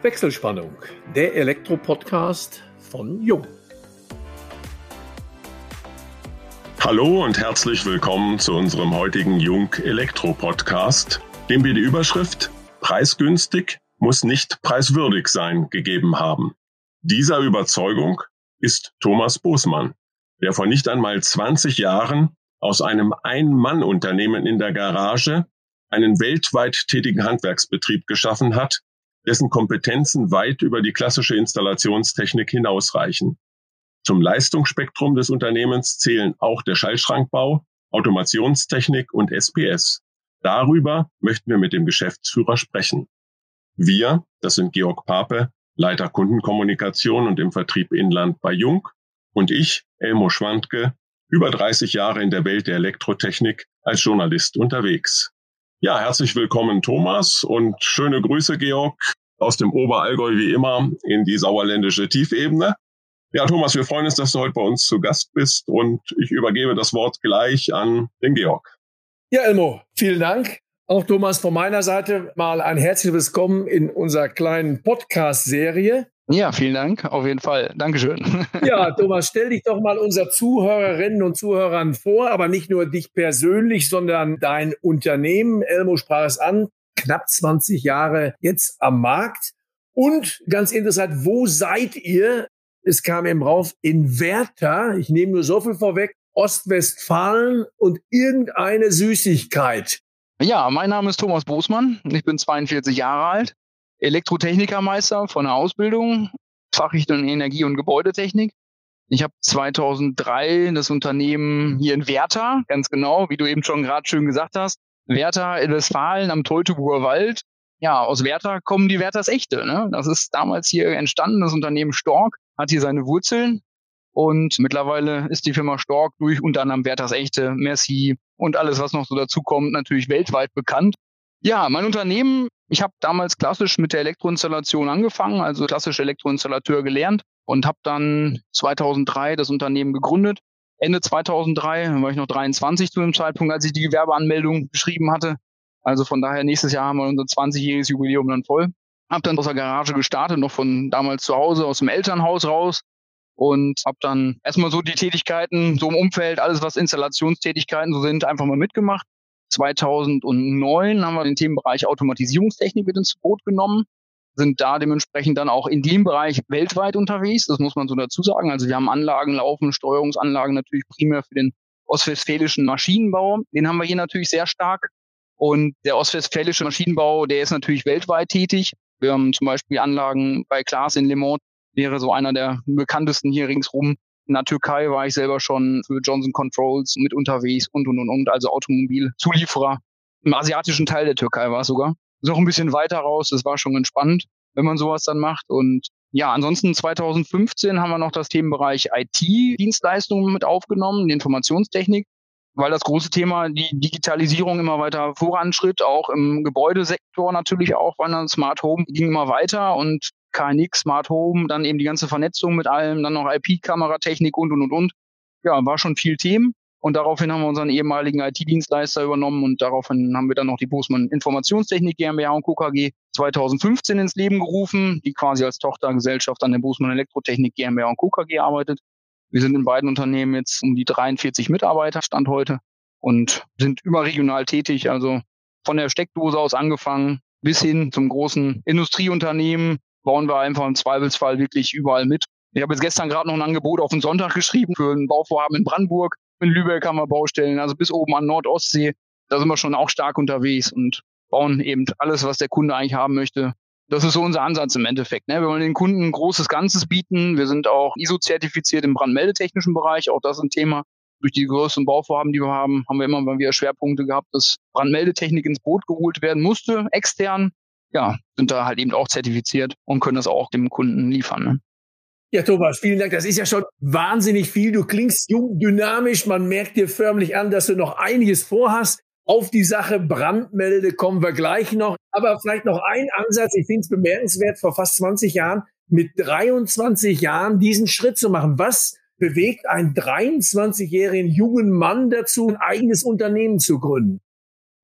Wechselspannung, der Elektro-Podcast von Jung. Hallo und herzlich willkommen zu unserem heutigen Jung Elektro Podcast, dem wir die Überschrift Preisgünstig muss nicht preiswürdig sein gegeben haben. Dieser Überzeugung ist Thomas Bosmann, der vor nicht einmal 20 Jahren aus einem Ein-Mann-Unternehmen in der Garage einen weltweit tätigen Handwerksbetrieb geschaffen hat, dessen Kompetenzen weit über die klassische Installationstechnik hinausreichen. Zum Leistungsspektrum des Unternehmens zählen auch der Schallschrankbau, Automationstechnik und SPS. Darüber möchten wir mit dem Geschäftsführer sprechen. Wir, das sind Georg Pape, Leiter Kundenkommunikation und im Vertrieb Inland bei Jung und ich, Elmo Schwandke, über 30 Jahre in der Welt der Elektrotechnik als Journalist unterwegs. Ja, herzlich willkommen Thomas und schöne Grüße Georg aus dem Oberallgäu wie immer in die sauerländische Tiefebene. Ja, Thomas, wir freuen uns, dass du heute bei uns zu Gast bist und ich übergebe das Wort gleich an den Georg. Ja, Elmo, vielen Dank. Auch Thomas von meiner Seite mal ein herzliches Willkommen in unserer kleinen Podcast-Serie. Ja, vielen Dank, auf jeden Fall. Dankeschön. Ja, Thomas, stell dich doch mal unser Zuhörerinnen und Zuhörern vor, aber nicht nur dich persönlich, sondern dein Unternehmen. Elmo sprach es an, knapp 20 Jahre jetzt am Markt. Und ganz interessant, wo seid ihr? Es kam eben rauf, in Werther, ich nehme nur so viel vorweg, Ostwestfalen und irgendeine Süßigkeit. Ja, mein Name ist Thomas Bosmann. Ich bin 42 Jahre alt, Elektrotechnikermeister von der Ausbildung, Fachrichtung Energie- und Gebäudetechnik. Ich habe 2003 das Unternehmen hier in Werther, ganz genau, wie du eben schon gerade schön gesagt hast, Werther in Westfalen am Teutoburger Wald. Ja, aus Werther kommen die Werthers Echte. Ne? Das ist damals hier entstanden. Das Unternehmen Stork hat hier seine Wurzeln. Und mittlerweile ist die Firma Stork durch unter anderem Werthers Echte, Merci und alles, was noch so dazu kommt, natürlich weltweit bekannt. Ja, mein Unternehmen, ich habe damals klassisch mit der Elektroinstallation angefangen, also klassisch Elektroinstallateur gelernt und habe dann 2003 das Unternehmen gegründet. Ende 2003, dann war ich noch 23 zu dem Zeitpunkt, als ich die Gewerbeanmeldung geschrieben hatte. Also von daher nächstes Jahr haben wir unser 20-jähriges Jubiläum dann voll. Hab dann aus der Garage gestartet, noch von damals zu Hause, aus dem Elternhaus raus und habe dann erstmal so die Tätigkeiten, so im Umfeld, alles was Installationstätigkeiten so sind, einfach mal mitgemacht. 2009 haben wir den Themenbereich Automatisierungstechnik mit ins Boot genommen, sind da dementsprechend dann auch in dem Bereich weltweit unterwegs. Das muss man so dazu sagen. Also wir haben Anlagen laufen, Steuerungsanlagen natürlich primär für den ostwestfälischen Maschinenbau. Den haben wir hier natürlich sehr stark. Und der ostwestfälische Maschinenbau, der ist natürlich weltweit tätig. Wir haben zum Beispiel Anlagen bei Klaas in Le Mans, wäre so einer der bekanntesten hier ringsrum. In der Türkei war ich selber schon für Johnson Controls mit unterwegs und, und, und, und, also Automobilzulieferer. Im asiatischen Teil der Türkei war es sogar. Ist auch ein bisschen weiter raus, das war schon entspannt, wenn man sowas dann macht. Und ja, ansonsten 2015 haben wir noch das Themenbereich IT-Dienstleistungen mit aufgenommen, die Informationstechnik, weil das große Thema die Digitalisierung immer weiter voranschritt, auch im Gebäudesektor natürlich auch, weil dann Smart Home ging immer weiter und KNX, Smart Home, dann eben die ganze Vernetzung mit allem, dann noch IP-Kameratechnik und, und, und, und. Ja, war schon viel Themen. Und daraufhin haben wir unseren ehemaligen IT-Dienstleister übernommen und daraufhin haben wir dann noch die Bosmann Informationstechnik GmbH und Co. KG 2015 ins Leben gerufen, die quasi als Tochtergesellschaft an der Bosmann Elektrotechnik GmbH und Co. Arbeitet. Wir sind in beiden Unternehmen jetzt um die 43 Mitarbeiter, Stand heute, und sind überregional tätig, also von der Steckdose aus angefangen bis hin zum großen Industrieunternehmen, bauen wir einfach im Zweifelsfall wirklich überall mit. Ich habe jetzt gestern gerade noch ein Angebot auf den Sonntag geschrieben für ein Bauvorhaben in Brandenburg. In Lübeck haben wir Baustellen, also bis oben an Nordostsee. Da sind wir schon auch stark unterwegs und bauen eben alles, was der Kunde eigentlich haben möchte. Das ist so unser Ansatz im Endeffekt. Ne? Wir wollen den Kunden ein großes Ganzes bieten. Wir sind auch ISO-zertifiziert im brandmeldetechnischen Bereich. Auch das ist ein Thema. Durch die größeren Bauvorhaben, die wir haben, haben wir immer mal wieder Schwerpunkte gehabt, dass Brandmeldetechnik ins Boot geholt werden musste, extern ja, sind da halt eben auch zertifiziert und können das auch dem Kunden liefern. Ne? Ja, Thomas, vielen Dank. Das ist ja schon wahnsinnig viel. Du klingst jung, dynamisch. Man merkt dir förmlich an, dass du noch einiges vorhast. Auf die Sache Brandmelde kommen wir gleich noch. Aber vielleicht noch ein Ansatz. Ich finde es bemerkenswert, vor fast 20 Jahren mit 23 Jahren diesen Schritt zu machen. Was bewegt einen 23-jährigen jungen Mann dazu, ein eigenes Unternehmen zu gründen?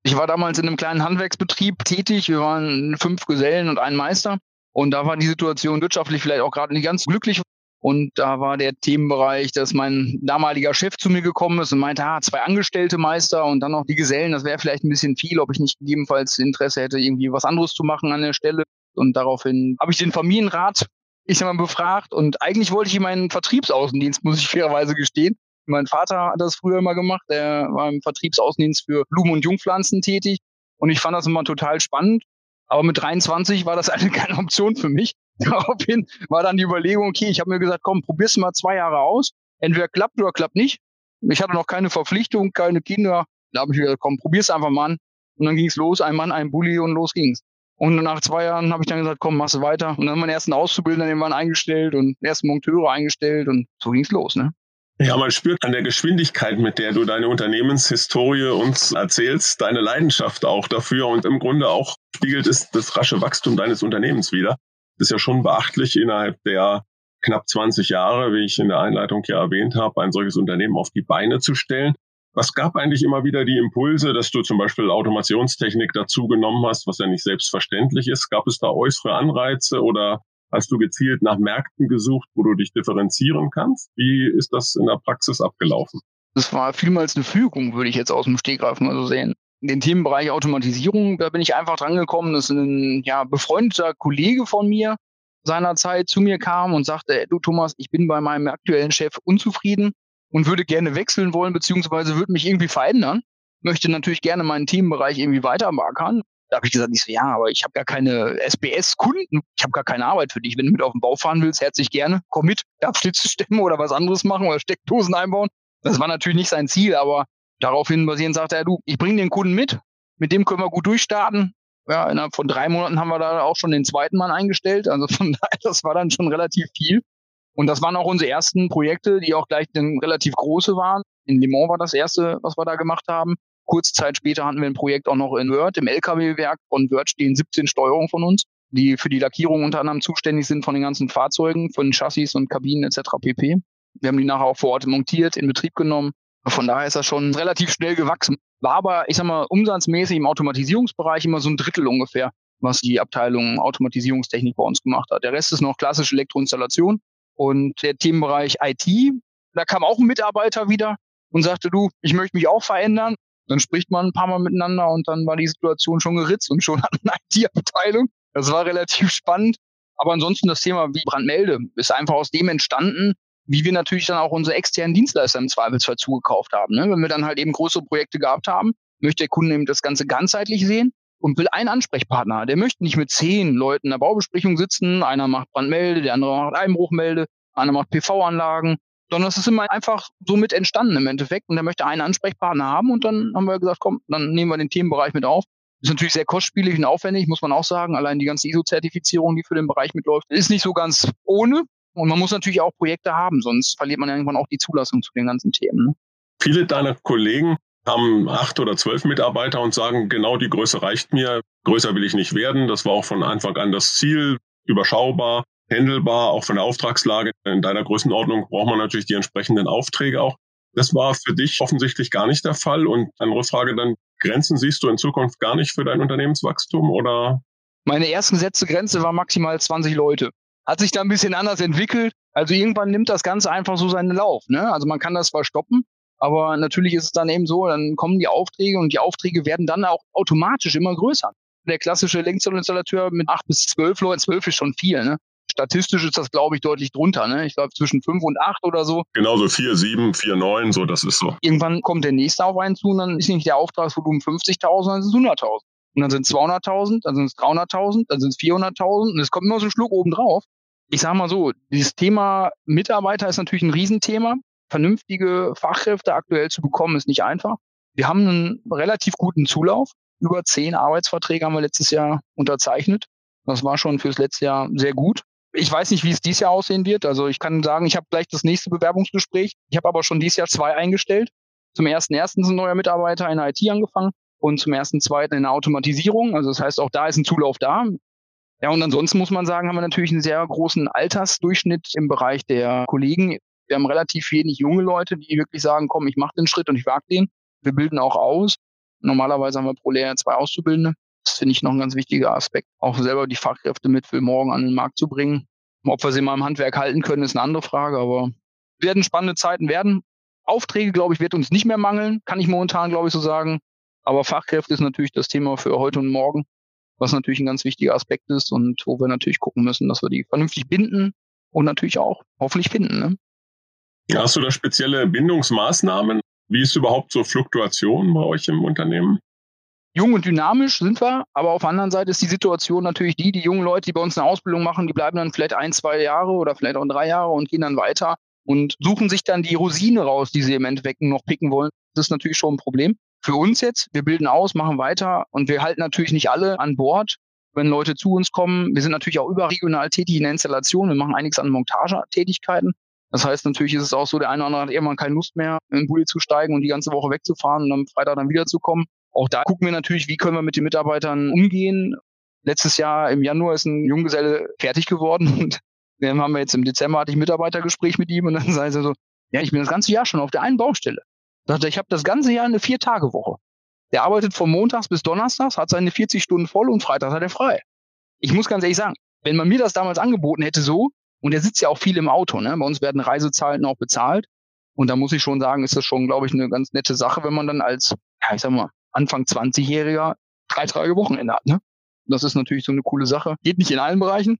Ich war damals in einem kleinen Handwerksbetrieb tätig. Wir waren fünf Gesellen und ein Meister. Und da war die Situation wirtschaftlich vielleicht auch gerade nicht ganz glücklich. Und da war der Themenbereich, dass mein damaliger Chef zu mir gekommen ist und meinte, ah, zwei Angestellte Meister und dann noch die Gesellen, das wäre vielleicht ein bisschen viel, ob ich nicht gegebenenfalls Interesse hätte, irgendwie was anderes zu machen an der Stelle. Und daraufhin habe ich den Familienrat, ich sag mal, befragt und eigentlich wollte ich ihm einen Vertriebsaußendienst, muss ich fairerweise gestehen. Mein Vater hat das früher immer gemacht, der war im Vertriebsaußendienst für Blumen- und Jungpflanzen tätig und ich fand das immer total spannend. Aber mit 23 war das eigentlich keine Option für mich. Daraufhin war dann die Überlegung, okay, ich habe mir gesagt, komm, probier's mal zwei Jahre aus. Entweder klappt oder klappt nicht. Ich hatte noch keine Verpflichtung, keine Kinder. Da habe ich gesagt, komm, probier's einfach mal an. Und dann ging's los, ein Mann, ein Bulli und los ging's. Und nach zwei Jahren habe ich dann gesagt, komm, machst du weiter. Und dann meinen ersten Auszubildenden den waren eingestellt und ersten Monteure eingestellt und so ging's los, ne? Ja, man spürt an der Geschwindigkeit, mit der du deine Unternehmenshistorie uns erzählst, deine Leidenschaft auch dafür und im Grunde auch spiegelt es das rasche Wachstum deines Unternehmens wieder. Das ist ja schon beachtlich innerhalb der knapp 20 Jahre, wie ich in der Einleitung ja erwähnt habe, ein solches Unternehmen auf die Beine zu stellen. Was gab eigentlich immer wieder die Impulse, dass du zum Beispiel Automationstechnik dazu genommen hast, was ja nicht selbstverständlich ist? Gab es da äußere Anreize oder hast du gezielt nach Märkten gesucht, wo du dich differenzieren kannst? Wie ist das in der Praxis abgelaufen? Das war vielmals eine Fügung, würde ich jetzt aus dem Stegreif mal so sehen. In den Themenbereich Automatisierung, da bin ich einfach drangekommen, dass ein ja, befreundeter Kollege von mir seinerzeit zu mir kam und sagte, du Thomas, ich bin bei meinem aktuellen Chef unzufrieden und würde gerne wechseln wollen, beziehungsweise würde mich irgendwie verändern. Möchte natürlich gerne meinen Themenbereich irgendwie weitermarkern. Da habe ich gesagt, ich so, ja, aber ich habe gar keine SBS-Kunden, ich habe gar keine Arbeit für dich. Wenn du mit auf den Bau fahren willst, herzlich gerne, komm mit, darf Schlitze stemmen oder was anderes machen oder Steckdosen einbauen. Das war natürlich nicht sein Ziel, aber daraufhin basierend sagte er, du, ich bringe den Kunden mit, mit dem können wir gut durchstarten. Ja, innerhalb von drei Monaten haben wir da auch schon den zweiten Mann eingestellt. Also von daher, das war dann schon relativ viel. Und das waren auch unsere ersten Projekte, die auch gleich dann relativ große waren. In Le Mans war das erste, was wir da gemacht haben. Kurze Zeit später hatten wir ein Projekt auch noch in Word. Im LKW-Werk von Word stehen 17 Steuerungen von uns, die für die Lackierung unter anderem zuständig sind von den ganzen Fahrzeugen, von Chassis und Kabinen etc. pp. Wir haben die nachher auch vor Ort montiert, in Betrieb genommen. Von daher ist das schon relativ schnell gewachsen. War aber, ich sag mal, umsatzmäßig im Automatisierungsbereich immer so ein Drittel ungefähr, was die Abteilung Automatisierungstechnik bei uns gemacht hat. Der Rest ist noch klassische Elektroinstallation und der Themenbereich IT. Da kam auch ein Mitarbeiter wieder und sagte, du, ich möchte mich auch verändern. Dann spricht man ein paar Mal miteinander und dann war die Situation schon geritzt und schon hat eine IT-Abteilung. Das war relativ spannend. Aber ansonsten das Thema wie Brandmelde ist einfach aus dem entstanden, wie wir natürlich dann auch unsere externen Dienstleister im Zweifelsfall zugekauft haben. Ne? Wenn wir dann halt eben größere Projekte gehabt haben, möchte der Kunde eben das Ganze ganzheitlich sehen und will einen Ansprechpartner. Der möchte nicht mit zehn Leuten in der Baubesprechung sitzen. Einer macht Brandmelde, der andere macht Einbruchmelde, einer macht PV-Anlagen, sondern es ist immer einfach so mit entstanden im Endeffekt. Und der möchte einen Ansprechpartner haben und dann haben wir gesagt, komm, dann nehmen wir den Themenbereich mit auf. Ist natürlich sehr kostspielig und aufwendig, muss man auch sagen. Allein die ganze ISO-Zertifizierung, die für den Bereich mitläuft, ist nicht so ganz ohne. Und man muss natürlich auch Projekte haben, sonst verliert man irgendwann auch die Zulassung zu den ganzen Themen. Ne? Viele deiner Kollegen haben acht oder zwölf Mitarbeiter und sagen, genau die Größe reicht mir. Größer will ich nicht werden. Das war auch von Anfang an das Ziel. Überschaubar, händelbar, auch von der Auftragslage. In deiner Größenordnung braucht man natürlich die entsprechenden Aufträge auch. Das war für dich offensichtlich gar nicht der Fall. Und eine Rückfrage dann, Grenzen siehst du in Zukunft gar nicht für dein Unternehmenswachstum oder? Meine ersten gesetzte Grenze war maximal 20 Leute. Hat sich da ein bisschen anders entwickelt. Also irgendwann nimmt das Ganze einfach so seinen Lauf. Ne? Also man kann das zwar stoppen, aber natürlich ist es dann eben so, dann kommen die Aufträge und die Aufträge werden dann auch automatisch immer größer. Der klassische Lenkzollinstallateur mit acht bis zwölf Leuten, zwölf ist schon viel. Ne? Statistisch ist das, glaube ich, deutlich drunter. Ne? Ich glaube zwischen fünf und acht oder so. Genauso vier, sieben, vier, neun, so, das ist so. Irgendwann kommt der nächste auf einen zu und dann ist nicht der Auftragsvolumen 50.000, dann sind es 100.000. Und dann sind es 200.000, dann sind es 300.000, dann sind es 400.000 und es kommt immer so ein Schluck oben drauf ich sage mal so, dieses Thema Mitarbeiter ist natürlich ein Riesenthema. Vernünftige Fachkräfte aktuell zu bekommen, ist nicht einfach. Wir haben einen relativ guten Zulauf. Über zehn Arbeitsverträge haben wir letztes Jahr unterzeichnet. Das war schon fürs letzte Jahr sehr gut. Ich weiß nicht, wie es dieses Jahr aussehen wird. Also ich kann sagen, ich habe gleich das nächste Bewerbungsgespräch. Ich habe aber schon dieses Jahr zwei eingestellt. Zum ersten ersten ist ein neuer Mitarbeiter in der IT angefangen und zum ersten zweiten in der Automatisierung. Also das heißt, auch da ist ein Zulauf da. Ja, und ansonsten muss man sagen, haben wir natürlich einen sehr großen Altersdurchschnitt im Bereich der Kollegen. Wir haben relativ wenig junge Leute, die wirklich sagen, komm, ich mache den Schritt und ich wage den. Wir bilden auch aus. Normalerweise haben wir pro Lehrer zwei Auszubildende. Das finde ich noch ein ganz wichtiger Aspekt. Auch selber die Fachkräfte mit für morgen an den Markt zu bringen. Ob wir sie mal im Handwerk halten können, ist eine andere Frage, aber werden spannende Zeiten werden. Aufträge, glaube ich, wird uns nicht mehr mangeln, kann ich momentan, glaube ich, so sagen. Aber Fachkräfte ist natürlich das Thema für heute und morgen, was natürlich ein ganz wichtiger Aspekt ist und wo wir natürlich gucken müssen, dass wir die vernünftig binden und natürlich auch hoffentlich finden. Ne? Hast du da spezielle Bindungsmaßnahmen? Wie ist überhaupt so Fluktuation bei euch im Unternehmen? Jung und dynamisch sind wir, aber auf der anderen Seite ist die Situation natürlich die, die jungen Leute, die bei uns eine Ausbildung machen, die bleiben dann vielleicht ein, zwei Jahre oder vielleicht auch drei Jahre und gehen dann weiter und suchen sich dann die Rosine raus, die sie im Endeffekt noch picken wollen. Das ist natürlich schon ein Problem. Für uns jetzt, wir bilden aus, machen weiter und wir halten natürlich nicht alle an Bord, wenn Leute zu uns kommen. Wir sind natürlich auch überregional tätig in der Installation. Wir machen einiges an Montagetätigkeiten. Das heißt, natürlich ist es auch so, der eine oder andere hat irgendwann keine Lust mehr, in den Bulli zu steigen und die ganze Woche wegzufahren und am Freitag dann wiederzukommen. Auch da gucken wir natürlich, wie können wir mit den Mitarbeitern umgehen. Letztes Jahr im Januar ist ein Junggeselle fertig geworden und dann haben wir jetzt im Dezember hatte ich ein Mitarbeitergespräch mit ihm und dann sei er so, ja, ich bin das ganze Jahr schon auf der einen Baustelle. Sagt ich habe das ganze Jahr eine Vier-Tage-Woche. Der arbeitet von Montags bis Donnerstags, hat seine 40 Stunden voll und Freitag hat er frei. Ich muss ganz ehrlich sagen, wenn man mir das damals angeboten hätte so, und er sitzt ja auch viel im Auto, ne? bei uns werden Reisezeiten auch bezahlt. Und da muss ich schon sagen, ist das schon, glaube ich, eine ganz nette Sache, wenn man dann als, ja, ich sag mal, Anfang 20-Jähriger drei Tage Wochenende hat. Ne? Das ist natürlich so eine coole Sache. Geht nicht in allen Bereichen.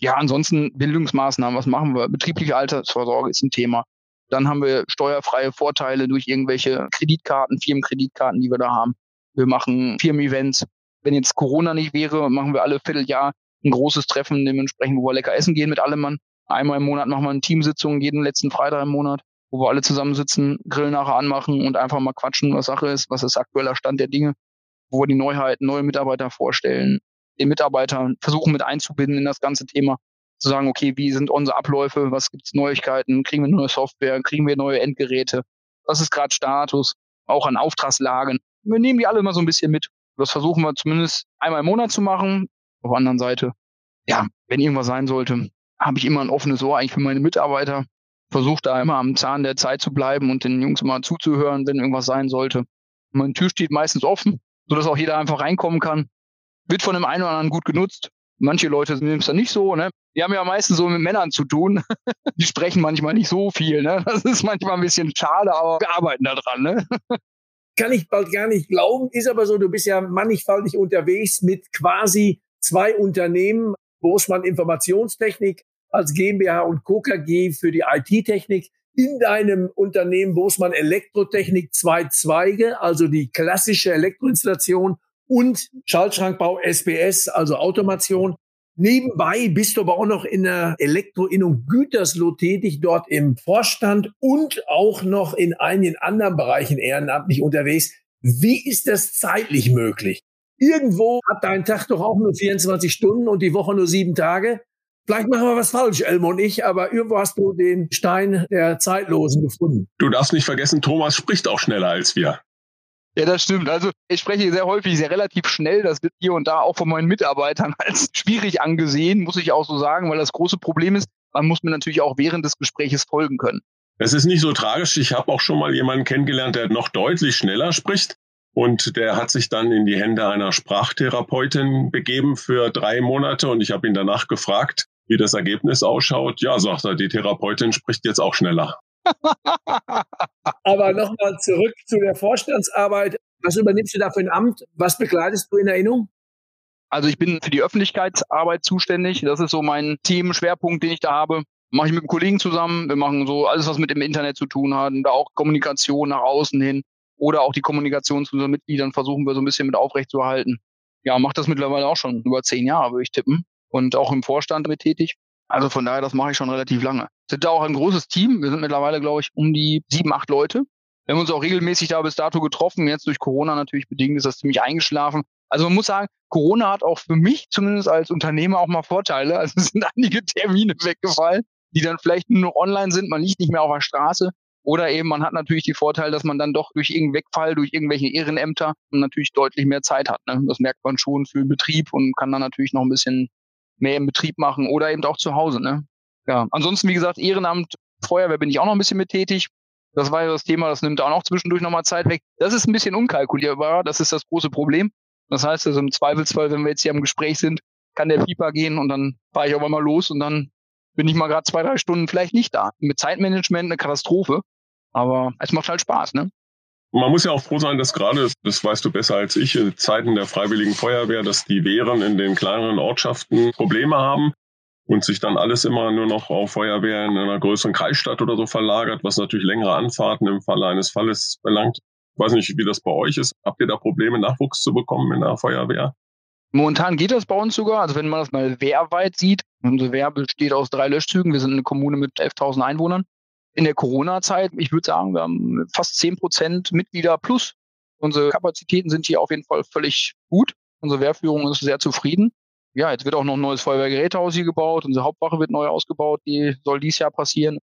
Ja, ansonsten Bildungsmaßnahmen, was machen wir? Betriebliche Altersvorsorge ist ein Thema. Dann haben wir steuerfreie Vorteile durch irgendwelche Kreditkarten, Firmenkreditkarten, die wir da haben. Wir machen Firmen-Events. Wenn jetzt Corona nicht wäre, machen wir alle Vierteljahr ein großes Treffen, dementsprechend, wo wir lecker essen gehen mit allem Mann. Einmal im Monat machen wir eine Teamsitzung, jeden letzten Freitag im Monat, wo wir alle zusammensitzen, Grill nachher anmachen und einfach mal quatschen, was Sache ist, was ist aktueller Stand der Dinge, wo wir die Neuheiten, neue Mitarbeiter vorstellen, den Mitarbeiter versuchen mit einzubinden in das ganze Thema, zu sagen, okay, wie sind unsere Abläufe, was gibt's Neuigkeiten, kriegen wir neue Software, kriegen wir neue Endgeräte, was ist gerade Status, auch an Auftragslagen. Wir nehmen die alle mal so ein bisschen mit. Das versuchen wir zumindest einmal im Monat zu machen. Auf der anderen Seite, ja, wenn irgendwas sein sollte, habe ich immer ein offenes Ohr eigentlich für meine Mitarbeiter. Versuche da immer am Zahn der Zeit zu bleiben und den Jungs mal zuzuhören, wenn irgendwas sein sollte. Meine Tür steht meistens offen, sodass auch jeder einfach reinkommen kann. Wird von dem einen oder anderen gut genutzt. Manche Leute nehmen es dann nicht so, ne? Die haben ja meistens so mit Männern zu tun. Die sprechen manchmal nicht so viel, ne? Das ist manchmal ein bisschen schade, aber wir arbeiten da dran, ne? Kann ich bald gar nicht glauben, ist aber so, du bist ja mannigfaltig unterwegs mit quasi zwei Unternehmen, Bosmann Informationstechnik als GmbH und Co. KG für die IT-Technik. In deinem Unternehmen Bosmann Elektrotechnik zwei Zweige, also die klassische Elektroinstallation und Schaltschrankbau SBS, also Automation. Nebenbei bist du aber auch noch in der Elektroinnung Gütersloh tätig, dort im Vorstand und auch noch in einigen anderen Bereichen ehrenamtlich unterwegs. Wie ist das zeitlich möglich? Irgendwo hat dein Tag doch auch nur 24 Stunden und die Woche nur sieben Tage. Vielleicht machen wir was falsch, Elmo und ich, aber irgendwo hast du den Stein der Zeitlosen gefunden. Du darfst nicht vergessen, Thomas spricht auch schneller als wir. Ja, das stimmt. Also ich spreche sehr häufig, sehr relativ schnell. Das wird hier und da auch von meinen Mitarbeitern als schwierig angesehen, muss ich auch so sagen, weil das große Problem ist, man muss mir natürlich auch während des Gespräches folgen können. Es ist nicht so tragisch. Ich habe auch schon mal jemanden kennengelernt, der noch deutlich schneller spricht. Und der hat sich dann in die Hände einer Sprachtherapeutin begeben für drei Monate. Und ich habe ihn danach gefragt, wie das Ergebnis ausschaut. Ja, sagt er, die Therapeutin spricht jetzt auch schneller. Aber nochmal zurück zu der Vorstandsarbeit. Was übernimmst du da für ein Amt? Was begleitest du in Erinnerung? Also ich bin für die Öffentlichkeitsarbeit zuständig. Das ist so mein Themenschwerpunkt, den ich da habe. Mache ich mit einem Kollegen zusammen. Wir machen so alles, was mit dem Internet zu tun hat. Und da auch Kommunikation nach außen hin oder auch die Kommunikation zu unseren Mitgliedern versuchen wir so ein bisschen mit aufrechtzuerhalten. Ja, macht das mittlerweile auch schon über zehn Jahre, würde ich tippen. Und auch im Vorstand mit tätig. Also von daher, das mache ich schon relativ lange. Sind da auch ein großes Team. Wir sind mittlerweile, glaube ich, um die sieben, acht Leute. Wir haben uns auch regelmäßig da bis dato getroffen. Jetzt durch Corona natürlich bedingt ist das ziemlich eingeschlafen. Also man muss sagen, Corona hat auch für mich zumindest als Unternehmer auch mal Vorteile. Also es sind einige Termine weggefallen, die dann vielleicht nur noch online sind. Man liegt nicht mehr auf der Straße. Oder eben man hat natürlich die Vorteil, dass man dann doch durch irgendeinen Wegfall, durch irgendwelche Ehrenämter natürlich deutlich mehr Zeit hat. Ne? Das merkt man schon für den Betrieb und kann dann natürlich noch ein bisschen mehr im Betrieb machen oder eben auch zu Hause. Ne? Ja, ansonsten, wie gesagt, Ehrenamt, Feuerwehr bin ich auch noch ein bisschen mit tätig. Das war ja das Thema, das nimmt auch noch zwischendurch nochmal Zeit weg. Das ist ein bisschen unkalkulierbar, das ist das große Problem. Das heißt also im Zweifelsfall, wenn wir jetzt hier im Gespräch sind, kann der Pieper gehen und dann fahre ich auf einmal los und dann bin ich mal gerade zwei, drei Stunden vielleicht nicht da. Mit Zeitmanagement eine Katastrophe, aber es macht halt Spaß, ne? Man muss ja auch froh sein, dass gerade, das weißt du besser als ich, in Zeiten der Freiwilligen Feuerwehr, dass die Wehren in den kleineren Ortschaften Probleme haben und sich dann alles immer nur noch auf Feuerwehr in einer größeren Kreisstadt oder so verlagert, was natürlich längere Anfahrten im Falle eines Falles verlangt. Ich weiß nicht, wie das bei euch ist. Habt ihr da Probleme, Nachwuchs zu bekommen in der Feuerwehr? Momentan geht das bei uns sogar. Also wenn man das mal wehrweit sieht, unsere Wehr besteht aus drei Löschzügen. Wir sind eine Kommune mit 11.000 Einwohnern. In der Corona-Zeit, ich würde sagen, wir haben fast 10 Prozent Mitglieder plus. Unsere Kapazitäten sind hier auf jeden Fall völlig gut. Unsere Wehrführung ist sehr zufrieden. Ja, jetzt wird auch noch ein neues Feuerwehrgerätehaus hier gebaut. Unsere Hauptwache wird neu ausgebaut. Die soll dies Jahr passieren.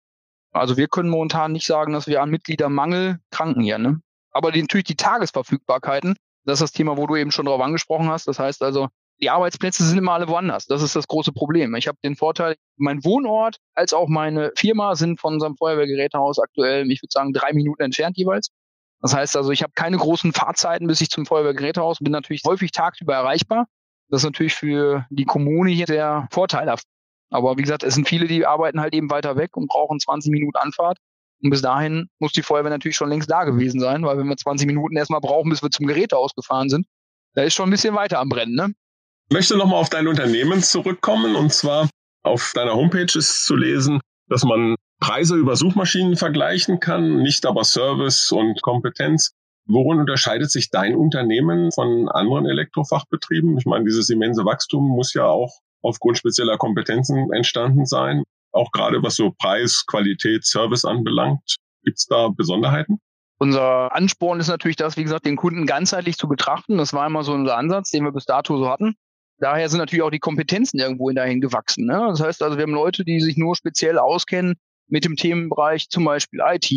Also wir können momentan nicht sagen, dass wir an Mitgliedermangel kranken hier. Ne? Aber die, natürlich die Tagesverfügbarkeiten, das ist das Thema, wo du eben schon drauf angesprochen hast. Das heißt also, die Arbeitsplätze sind immer alle woanders. Das ist das große Problem. Ich habe den Vorteil, mein Wohnort als auch meine Firma sind von unserem Feuerwehrgerätehaus aktuell, ich würde sagen, drei Minuten entfernt jeweils. Das heißt also, ich habe keine großen Fahrzeiten, bis ich zum Feuerwehrgerätehaus bin natürlich häufig tagsüber erreichbar. Das ist natürlich für die Kommune hier sehr vorteilhaft. Aber wie gesagt, es sind viele, die arbeiten halt eben weiter weg und brauchen 20 Minuten Anfahrt. Und bis dahin muss die Feuerwehr natürlich schon längst da gewesen sein, weil wenn wir 20 Minuten erstmal brauchen, bis wir zum Gerätehaus gefahren sind, da ist schon ein bisschen weiter am Brennen, ne? Möchte nochmal auf dein Unternehmen zurückkommen und zwar auf deiner Homepage ist zu lesen, dass man Preise über Suchmaschinen vergleichen kann, nicht aber Service und Kompetenz. Worin unterscheidet sich dein Unternehmen von anderen Elektrofachbetrieben? Ich meine, dieses immense Wachstum muss ja auch aufgrund spezieller Kompetenzen entstanden sein. Auch gerade was so Preis, Qualität, Service anbelangt. Gibt es da Besonderheiten? Unser Ansporn ist natürlich das, wie gesagt, den Kunden ganzheitlich zu betrachten. Das war immer so unser Ansatz, den wir bis dato so hatten. Daher sind natürlich auch die Kompetenzen irgendwo dahin gewachsen. Ne? Das heißt also, wir haben Leute, die sich nur speziell auskennen mit dem Themenbereich, zum Beispiel IT.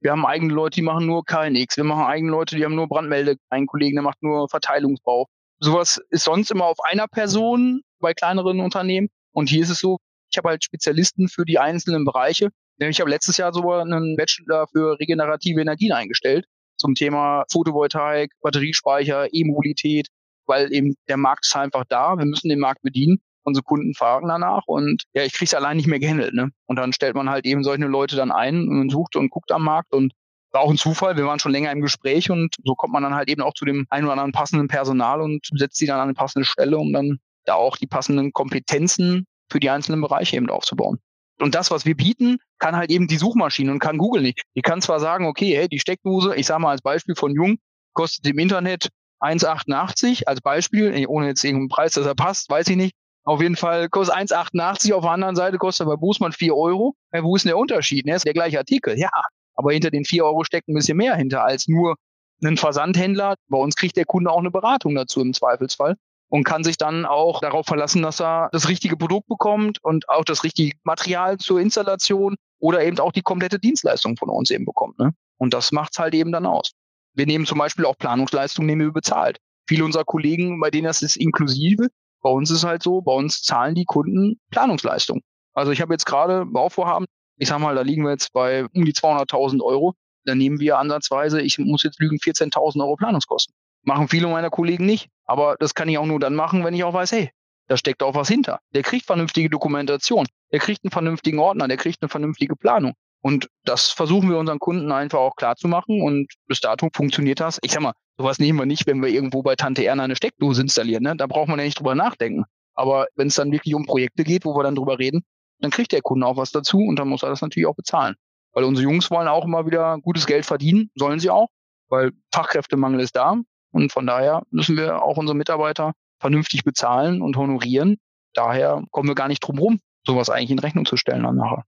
Wir haben eigene Leute, die machen nur KNX. Wir machen eigene Leute, die haben nur Brandmelde. Ein Kollege, der macht nur Verteilungsbau. Sowas ist sonst immer auf einer Person bei kleineren Unternehmen. Und hier ist es so, ich habe halt Spezialisten für die einzelnen Bereiche. Ich habe letztes Jahr sogar einen Bachelor für regenerative Energien eingestellt zum Thema Photovoltaik, Batteriespeicher, E-Mobilität, weil eben der Markt ist einfach da. Wir müssen den Markt bedienen. Unsere Kunden fragen danach und ja, ich kriege es allein nicht mehr gehandelt. Ne? Und dann stellt man halt eben solche Leute dann ein und sucht und guckt am Markt und war auch ein Zufall. Wir waren schon länger im Gespräch und so kommt man dann halt eben auch zu dem ein oder anderen passenden Personal und setzt sie dann an eine passende Stelle, um dann da auch die passenden Kompetenzen für die einzelnen Bereiche eben aufzubauen. Und das, was wir bieten, kann halt eben die Suchmaschine und kann Google nicht. Die kann zwar sagen, okay, hey, die Steckdose, ich sage mal als Beispiel von Jung, kostet im Internet 1,88 als Beispiel, ohne jetzt irgendeinen Preis, dass er passt, weiß ich nicht. Auf jeden Fall kostet 1,88, auf der anderen Seite kostet bei Bußmann 4 Euro. Ja, wo ist denn der Unterschied? Ne? Ist der gleiche Artikel, ja. Aber hinter den 4 Euro steckt ein bisschen mehr hinter als nur ein Versandhändler. Bei uns kriegt der Kunde auch eine Beratung dazu im Zweifelsfall und kann sich dann auch darauf verlassen, dass er das richtige Produkt bekommt und auch das richtige Material zur Installation oder eben auch die komplette Dienstleistung von uns eben bekommt. Ne? Und das macht's halt eben dann aus. Wir nehmen zum Beispiel auch Planungsleistungen, nehmen wir bezahlt. Viele unserer Kollegen, bei denen das ist inklusive, bei uns ist halt so, bei uns zahlen die Kunden Planungsleistung. Also ich habe jetzt gerade Bauvorhaben, ich sag mal, da liegen wir jetzt bei um die 200.000 Euro. Da nehmen wir ansatzweise, ich muss jetzt lügen, 14.000 Euro Planungskosten. Machen viele meiner Kollegen nicht. Aber das kann ich auch nur dann machen, wenn ich auch weiß, hey, da steckt auch was hinter. Der kriegt vernünftige Dokumentation. Der kriegt einen vernünftigen Ordner. Der kriegt eine vernünftige Planung. Und das versuchen wir unseren Kunden einfach auch klar zu machen. Und bis dato funktioniert das. Ich sag mal, sowas nehmen wir nicht, wenn wir irgendwo bei Tante Erna eine Steckdose installieren. Ne? Da braucht man ja nicht drüber nachdenken. Aber wenn es dann wirklich um Projekte geht, wo wir dann drüber reden, dann kriegt der Kunde auch was dazu und dann muss er das natürlich auch bezahlen. Weil unsere Jungs wollen auch immer wieder gutes Geld verdienen, sollen sie auch, weil Fachkräftemangel ist da. Und von daher müssen wir auch unsere Mitarbeiter vernünftig bezahlen und honorieren. Daher kommen wir gar nicht drum rum, sowas eigentlich in Rechnung zu stellen dann nachher.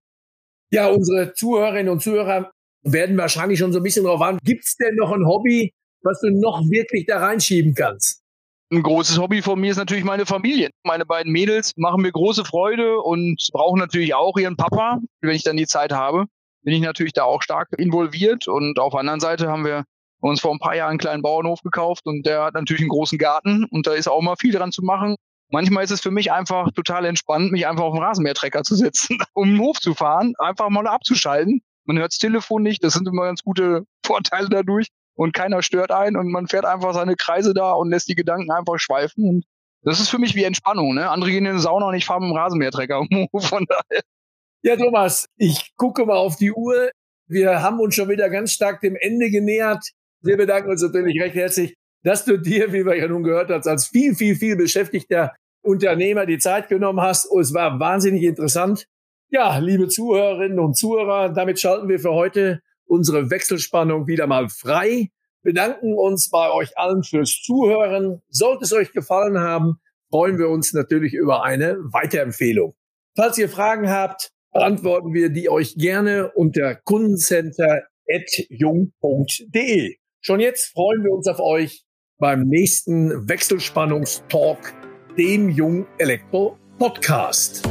Ja, unsere Zuhörerinnen und Zuhörer werden wahrscheinlich schon so ein bisschen drauf an. Gibt es denn noch ein Hobby, was du noch wirklich da reinschieben kannst? Ein großes Hobby von mir ist natürlich meine Familie. Meine beiden Mädels machen mir große Freude und brauchen natürlich auch ihren Papa. Wenn ich dann die Zeit habe, bin ich natürlich da auch stark involviert. Und auf der anderen Seite haben wir uns vor ein paar Jahren einen kleinen Bauernhof gekauft und der hat natürlich einen großen Garten und da ist auch mal viel dran zu machen. Manchmal ist es für mich einfach total entspannt, mich einfach auf den Rasenmähertrecker zu setzen, um den Hof zu fahren, einfach mal abzuschalten. Man hört das Telefon nicht, das sind immer ganz gute Vorteile dadurch. und keiner stört einen und man fährt einfach seine Kreise da und lässt die Gedanken einfach schweifen und das ist für mich wie Entspannung. Ne? Andere gehen in die Sauna und ich fahre mit dem Rasenmähertrecker. Von daher. Ja, Thomas, ich gucke mal auf die Uhr. Wir haben uns schon wieder ganz stark dem Ende genähert. Wir bedanken uns natürlich recht herzlich, dass du dir, wie wir ja nun gehört hast, als viel, viel, viel beschäftigter Unternehmer die Zeit genommen hast. Oh, es war wahnsinnig interessant. Ja, liebe Zuhörerinnen und Zuhörer, damit schalten wir für heute unsere Wechselspannung wieder mal frei. Bedanken uns bei euch allen fürs Zuhören. Sollte es euch gefallen haben, freuen wir uns natürlich über eine Weiterempfehlung. Falls ihr Fragen habt, beantworten wir die euch gerne unter kundencenter.jung.de. Schon jetzt freuen wir uns auf euch beim nächsten Wechselspannungstalk, dem Jung Elektro Podcast.